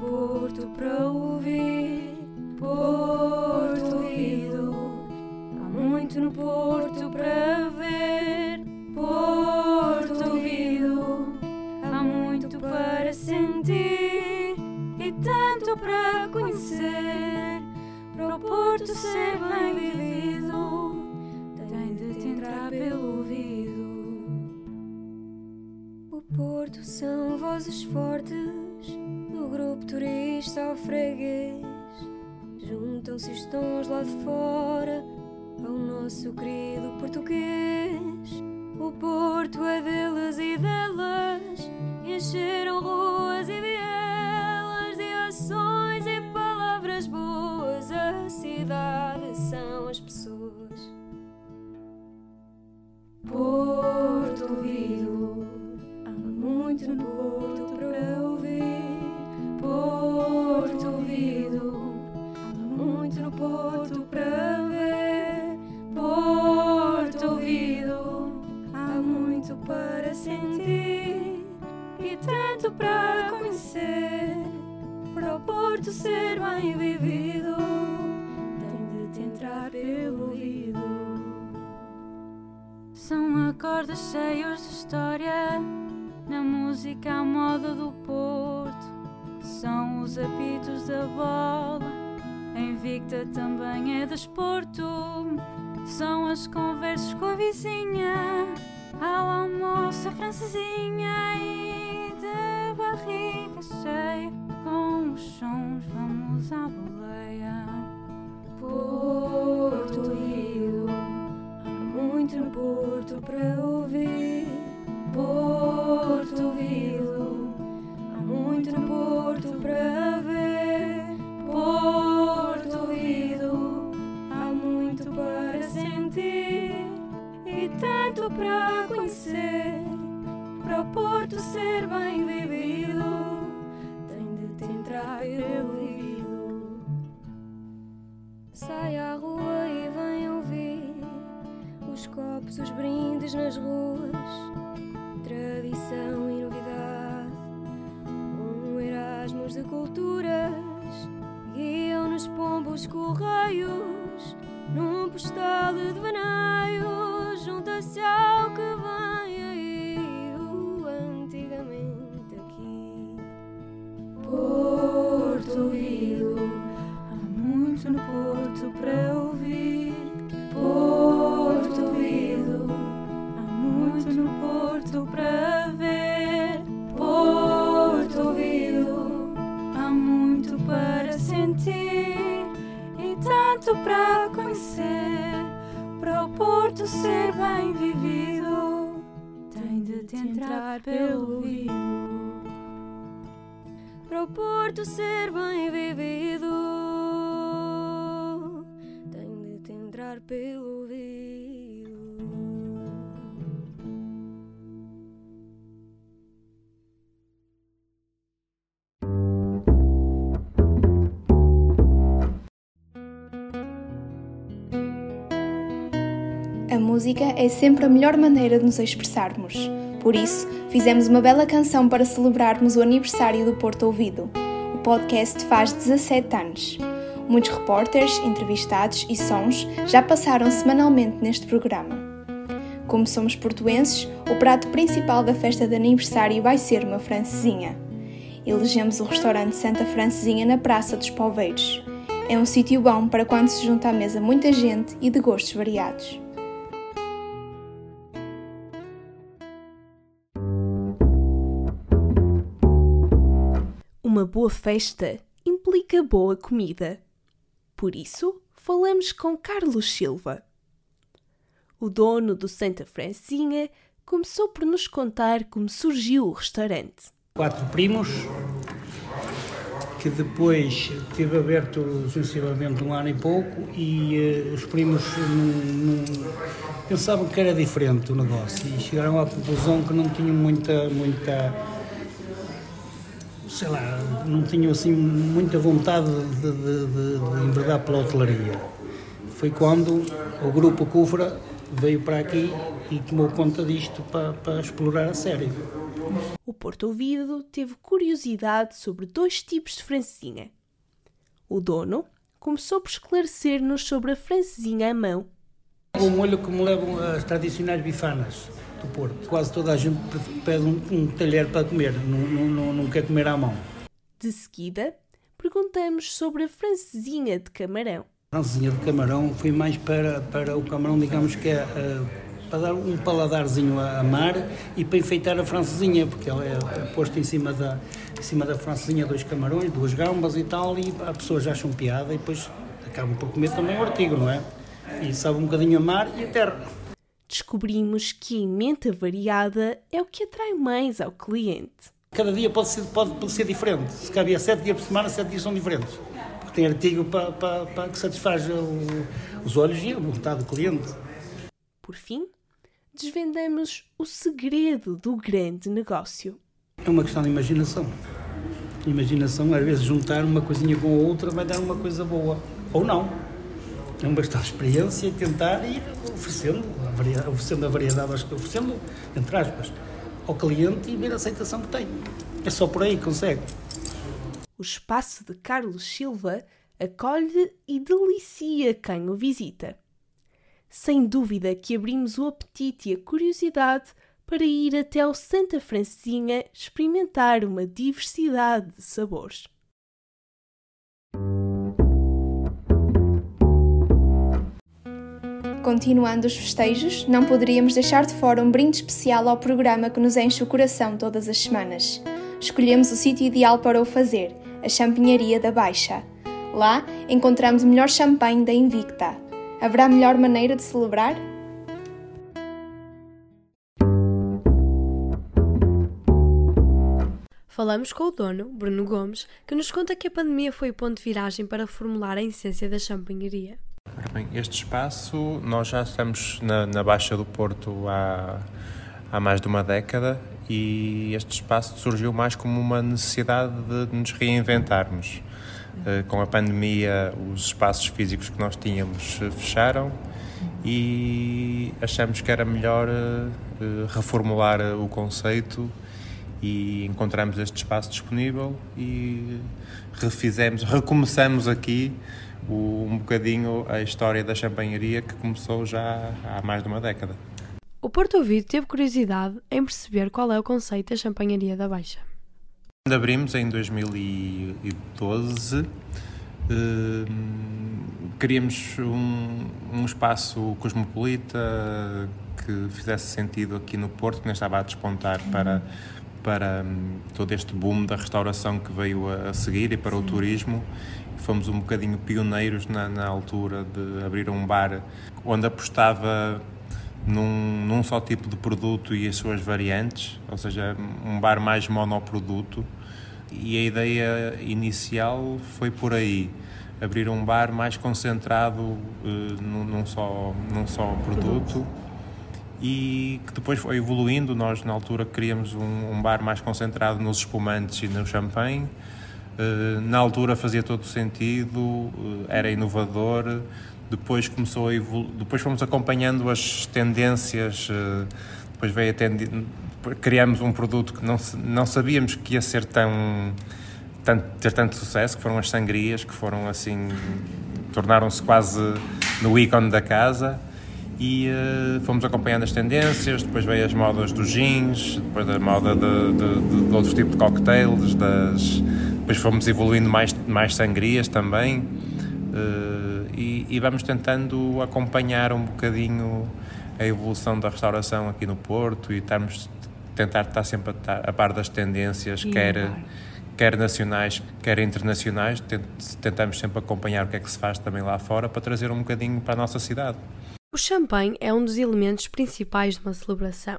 Porto para ouvir, Porto ouvido. Há muito no Porto para ver, Porto ouvido. Há muito para sentir e tanto para conhecer. Para o Porto ser bem vivido, tem de te entrar pelo ouvido. O Porto são vozes fortes grupo turista ao freguês. Juntam-se os tons lá de fora ao nosso querido português. O Porto é deles e delas, encheram ruas e vielas de ações e palavras boas. A cidade são as pessoas. Porto ouvido, há muito no Porto para São acordes cheios de história na música à moda do Porto. São os apitos da bola, Invicta também é desporto. São as conversas com a vizinha, ao almoço a francesinha e de barriga cheia. Com os sons vamos à boleia. Há muito no Porto para ouvir. Porto ouvido, há muito no Porto para ver. Porto ouvido, há muito para sentir e tanto para conhecer. Para o Porto ser bem vivido, tem de te entrar pelo ouvido. Sai à rua copos, os brindes nas ruas, tradição e novidade. Um Erasmus de culturas guiam-nos pombos correios num postal de devaneio. Junta-se ao que vem entrar pelo ouvido. A música é sempre a melhor maneira de nos expressarmos. Por isso, fizemos uma bela canção para celebrarmos o aniversário do Porto Ouvido. O podcast faz 17 anos. Muitos repórteres, entrevistados e sons já passaram semanalmente neste programa. Como somos portuenses, o prato principal da festa de aniversário vai ser uma francesinha. Elegemos o restaurante Santa Francesinha na Praça dos Poveiros. É um sítio bom para quando se junta à mesa muita gente e de gostos variados. Uma boa festa implica boa comida. Por isso, falamos com Carlos Silva. O dono do Santa Francinha começou por nos contar como surgiu o restaurante. Quatro primos, que depois teve aberto sensivelmente um ano e pouco e eh, os primos pensavam que era diferente o negócio e chegaram à conclusão que não tinham muita, muita sei lá, não tinham assim muita vontade de, de, de, de enverdar pela hotelaria. Foi quando o grupo Cufra veio para aqui e tomou conta disto para, para explorar a sério. O Porto Ouvido teve curiosidade sobre dois tipos de francesinha. O dono começou por esclarecer-nos sobre a francesinha à mão. O molho que me levam as tradicionais bifanas do Porto. Quase toda a gente pede um, um talher para comer, não, não, não quer comer à mão. De seguida, perguntamos sobre a francesinha de camarão. A francesinha de camarão foi mais para, para o camarão, digamos que é uh, para dar um paladarzinho a, mar e para enfeitar a francesinha, porque ela é, é posto em cima da, em cima da francesinha dois camarões, duas gambas e tal, e as pessoas acham piada e depois acabam por comer também o artigo, não é? E sabe um bocadinho a mar e a terra. Descobrimos que a emenda variada é o que atrai mais ao cliente. Cada dia pode ser, pode, pode ser diferente. Se cabia sete dias por semana, sete dias são diferentes. Porque tem artigo para, para, para que satisfaz o, os olhos e a vontade do cliente. Por fim, desvendamos o segredo do grande negócio. É uma questão de imaginação. Imaginação, às vezes, juntar uma coisinha com a outra vai dar uma coisa boa. Ou não. É uma questão de experiência e tentar ir oferecendo oferecendo a variedade, oferecendo, entre aspas, ao cliente e ver a aceitação que tem. É só por aí que consegue. O espaço de Carlos Silva acolhe e delicia quem o visita. Sem dúvida que abrimos o apetite e a curiosidade para ir até ao Santa Francinha experimentar uma diversidade de sabores. Continuando os festejos, não poderíamos deixar de fora um brinde especial ao programa que nos enche o coração todas as semanas. Escolhemos o sítio ideal para o fazer, a Champinharia da Baixa. Lá encontramos o melhor champanhe da Invicta. Haverá melhor maneira de celebrar? Falamos com o dono, Bruno Gomes, que nos conta que a pandemia foi o ponto de viragem para reformular a essência da champanharia. Bem, este espaço, nós já estamos na, na Baixa do Porto há, há mais de uma década e este espaço surgiu mais como uma necessidade de nos reinventarmos. Uh, com a pandemia, os espaços físicos que nós tínhamos uh, fecharam e achamos que era melhor uh, reformular o conceito e encontramos este espaço disponível e refizemos, recomeçamos aqui o, um bocadinho a história da champanharia que começou já há mais de uma década. O Porto Ouvido teve curiosidade em perceber qual é o conceito da champanharia da Baixa. Quando abrimos em 2012, eh, queríamos um, um, espaço cosmopolita que fizesse sentido aqui no Porto, que não estava a despontar para, para um, todo este boom da restauração que veio a, a seguir e para o turismo fomos um bocadinho pioneiros na, na altura de abrir um bar onde apostava num, num, só tipo de produto e as suas variantes, ou seja, um bar mais monoproduto. E a ideia inicial foi por aí, abrir um bar mais concentrado uh, num, num, só, num só produto e que depois foi evoluindo. Nós, na altura, queríamos um, um bar mais concentrado nos espumantes e no champanhe na altura fazia todo sentido, eh, era inovador. Depois começou a evolu depois fomos acompanhando as tendências. Eh, depois veio a criamos um produto que não, não sabíamos que ia ser tão, ter tanto sucesso, que foram as sangrias, que foram assim tornaram-se quase no ícone da casa e uh, fomos acompanhando as tendências, depois veio as modas dos jeans, depois a moda de, de, de, de outros tipos de cocktails, das, depois fomos evoluindo mais, mais sangrias também uh, e, e, vamos tentando acompanhar um bocadinho a evolução da restauração aqui no Porto e estamos tentar estar sempre a, par das tendências, quer, quer nacionais, quer internacionais, tentamos sempre acompanhar o que é que se faz também lá fora para trazer um bocadinho para a nossa cidade. O champanhe é um dos elementos principais de uma celebração.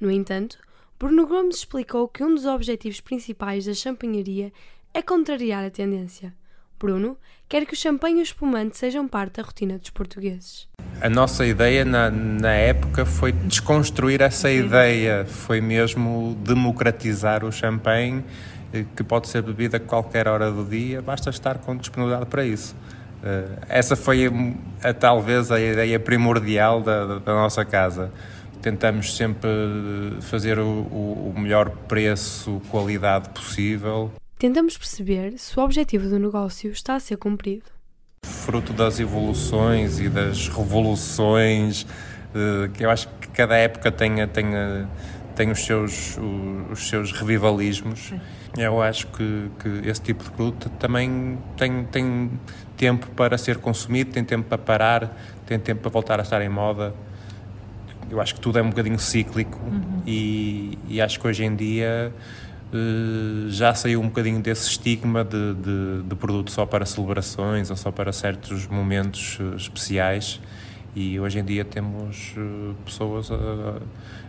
No entanto, Bruno Gomes explicou que um dos objetivos principais da champanharia é contrariar a tendência. Bruno quer que o champanhe e o espumante sejam parte da rotina dos portugueses. A nossa ideia na, na época foi desconstruir essa ideia, foi mesmo democratizar o champanhe, eh, que pode ser bebido a qualquer hora do dia, basta estar com disponibilidade para isso. Uh, essa foi a, a, talvez a ideia primordial da, da, nossa casa. Tentamos sempre fazer o, o, melhor preço, qualidade possível. Tentamos perceber se o objetivo do negócio está a ser cumprido. Fruto das evoluções e das revoluções, eh, que eu acho que cada época tem, tem, tem os, seus, os seus revivalismos. Eu acho que, que esse tipo de produto também tem, tem tempo para ser consumido, tem tempo para parar, tem tempo para voltar a estar em moda. Eu acho que tudo é um bocadinho cíclico uhum. e, e acho que hoje em dia Uh, já saiu um bocadinho desse estigma de, de, de, produto só para celebrações ou só para certos momentos uh, especiais e hoje em dia temos uh, pessoas a,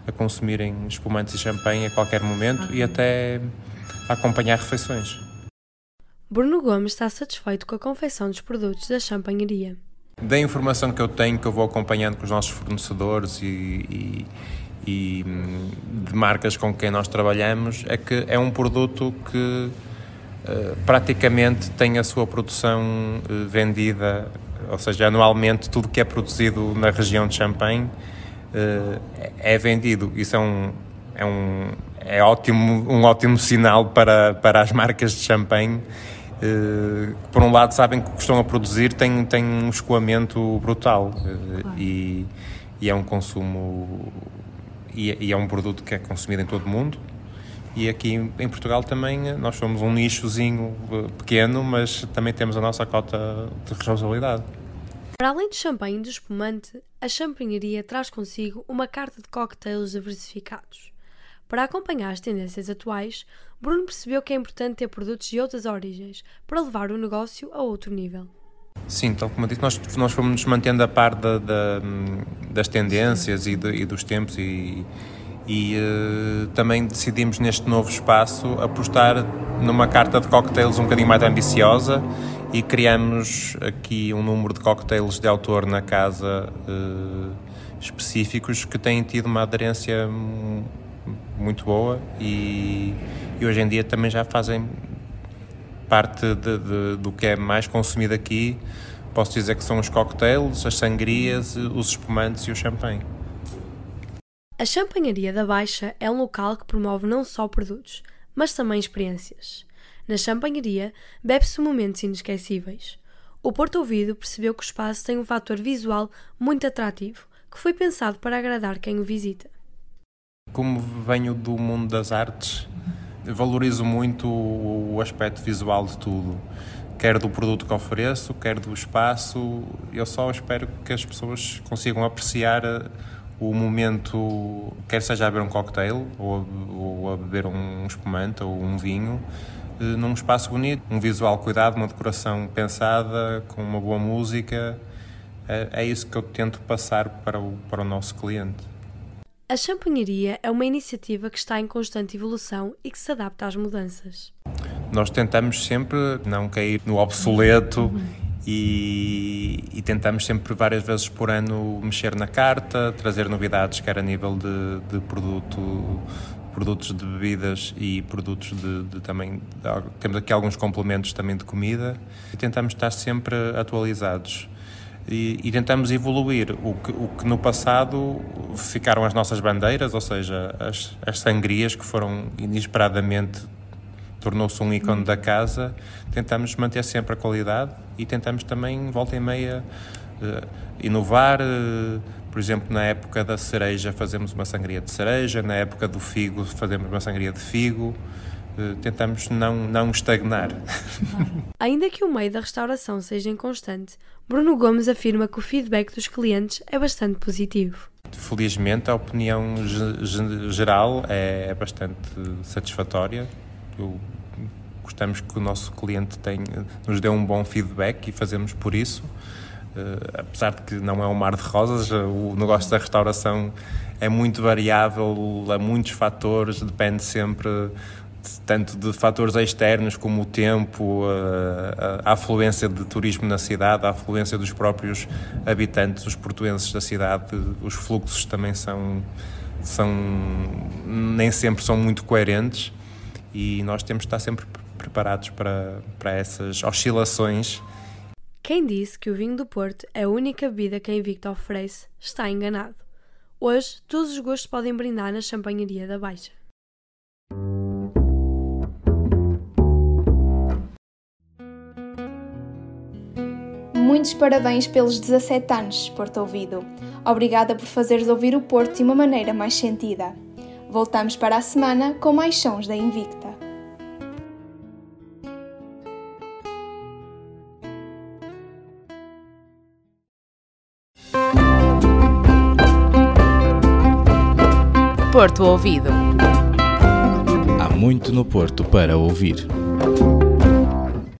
a, consumirem espumantes e champanhe a qualquer momento e até a acompanhar refeições. Bruno Gomes está satisfeito com a confecção dos produtos da champanharia. Da informação que eu tenho, que eu vou acompanhando com os nossos fornecedores e, e e hum, de marcas com quem nós trabalhamos é que é um produto que uh, praticamente tem a sua produção uh, vendida, ou seja, anualmente tudo que é produzido na região de Champagne uh, é vendido. Isso é um, é um, é ótimo, um ótimo sinal para, para as marcas de champanhe. Uh, por um lado sabem que o que estão a produzir tem, tem um escoamento brutal uh, claro. e, e é um consumo e, e, é um produto que é consumido em todo o mundo. E aqui em Portugal também nós somos um nichozinho eh, pequeno, mas também temos a nossa cota de responsabilidade. Para além de champanhe e de espumante, a champanharia traz consigo uma carta de cocktails diversificados. Para acompanhar as tendências atuais, Bruno percebeu que é importante ter produtos de outras origens para levar o negócio a outro nível. Sim, tal como eu disse, nós, nós fomos nos mantendo a par da, da, das tendências e, de, e, dos tempos e, e uh, também decidimos neste novo espaço apostar numa carta de cocktails um bocadinho mais ambiciosa e criamos aqui um número de cocktails de autor na casa uh, específicos que têm tido uma aderência muito boa e, e hoje em dia também já fazem parte de, de, do que é mais consumido aqui, posso dizer que são os cocktails, as sangrias, os espumantes e o champanhe. A Champanharia da Baixa é um local que promove não só produtos, mas também experiências. Na champanharia, bebe-se momentos inesquecíveis. O Porto Ouvido percebeu que o espaço tem um fator visual muito atrativo, que foi pensado para agradar quem o visita. Como venho do mundo das artes, valorizo muito o aspecto visual de tudo, quer do produto que ofereço, quer do espaço. Eu só espero que as pessoas consigam apreciar eh, o momento, quer seja a beber um cocktail ou, ou a beber um espumante ou um vinho, eh, num espaço bonito, um visual cuidado, uma decoração pensada, com uma boa música. É, é isso que eu tento passar para o, para o nosso cliente. A champanharia é uma iniciativa que está em constante evolução e que se adapta às mudanças. Nós tentamos sempre não cair no obsoleto uhum. e, e, tentamos sempre várias vezes por ano mexer na carta, trazer novidades, quer a nível de, de produto, produtos de bebidas e produtos de, de também. De, temos aqui alguns complementos também de comida e tentamos estar sempre atualizados e, e, tentamos evoluir o que, o que no passado ficaram as nossas bandeiras, ou seja, as, as sangrias que foram inesperadamente tornou-se um ícone da casa, tentamos manter sempre a qualidade e tentamos também, volta e meia, uh, inovar. Uh, por exemplo, na época da cereja fazemos uma sangria de cereja, na época do figo fazemos uma sangria de figo. Eh, tentamos não, não estagnar. Ainda que o meio da restauração seja inconstante, Bruno Gomes afirma que o feedback dos clientes é bastante positivo. Felizmente, a opinião geral é, é bastante satisfatória. Eu, gostamos que o nosso cliente tenha, nos dê um bom feedback e fazemos por isso. Uh, apesar de que não é um mar de rosas, o negócio da restauração é muito variável, há muitos fatores, depende sempre tanto de fatores externos como o tempo, a, a, afluência de turismo na cidade, a afluência dos próprios habitantes, os portuenses da cidade, os fluxos também são, são nem sempre são muito coerentes e nós temos de estar sempre preparados para, para essas oscilações. Quem disse que o vinho do Porto é a única bebida que a Invicta oferece está enganado. Hoje, todos os gostos podem brindar na champanharia da Baixa. Muitos parabéns pelos 17 anos, Porto Ouvido. Obrigada por fazeres ouvir o Porto de uma maneira mais sentida. Voltamos para a semana com mais sons da Invicta. Porto Ouvido. Há muito no Porto para ouvir.